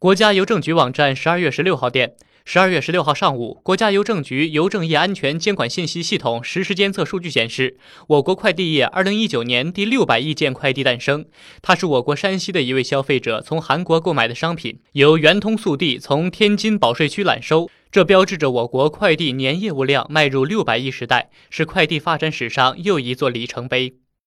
国家邮政局网站十二月十六号电十二月十六号上午国家邮政局邮政业安全监管信息系统实时监测数据显示我国快递业二零一九年第六百亿件快递诞生。它是我国山西的一位消费者从韩国购买的商品由圆通速递从天津保税区揽收。这标志着我国快递年业务量迈入六百亿时代是快递发展史上又一座里程碑。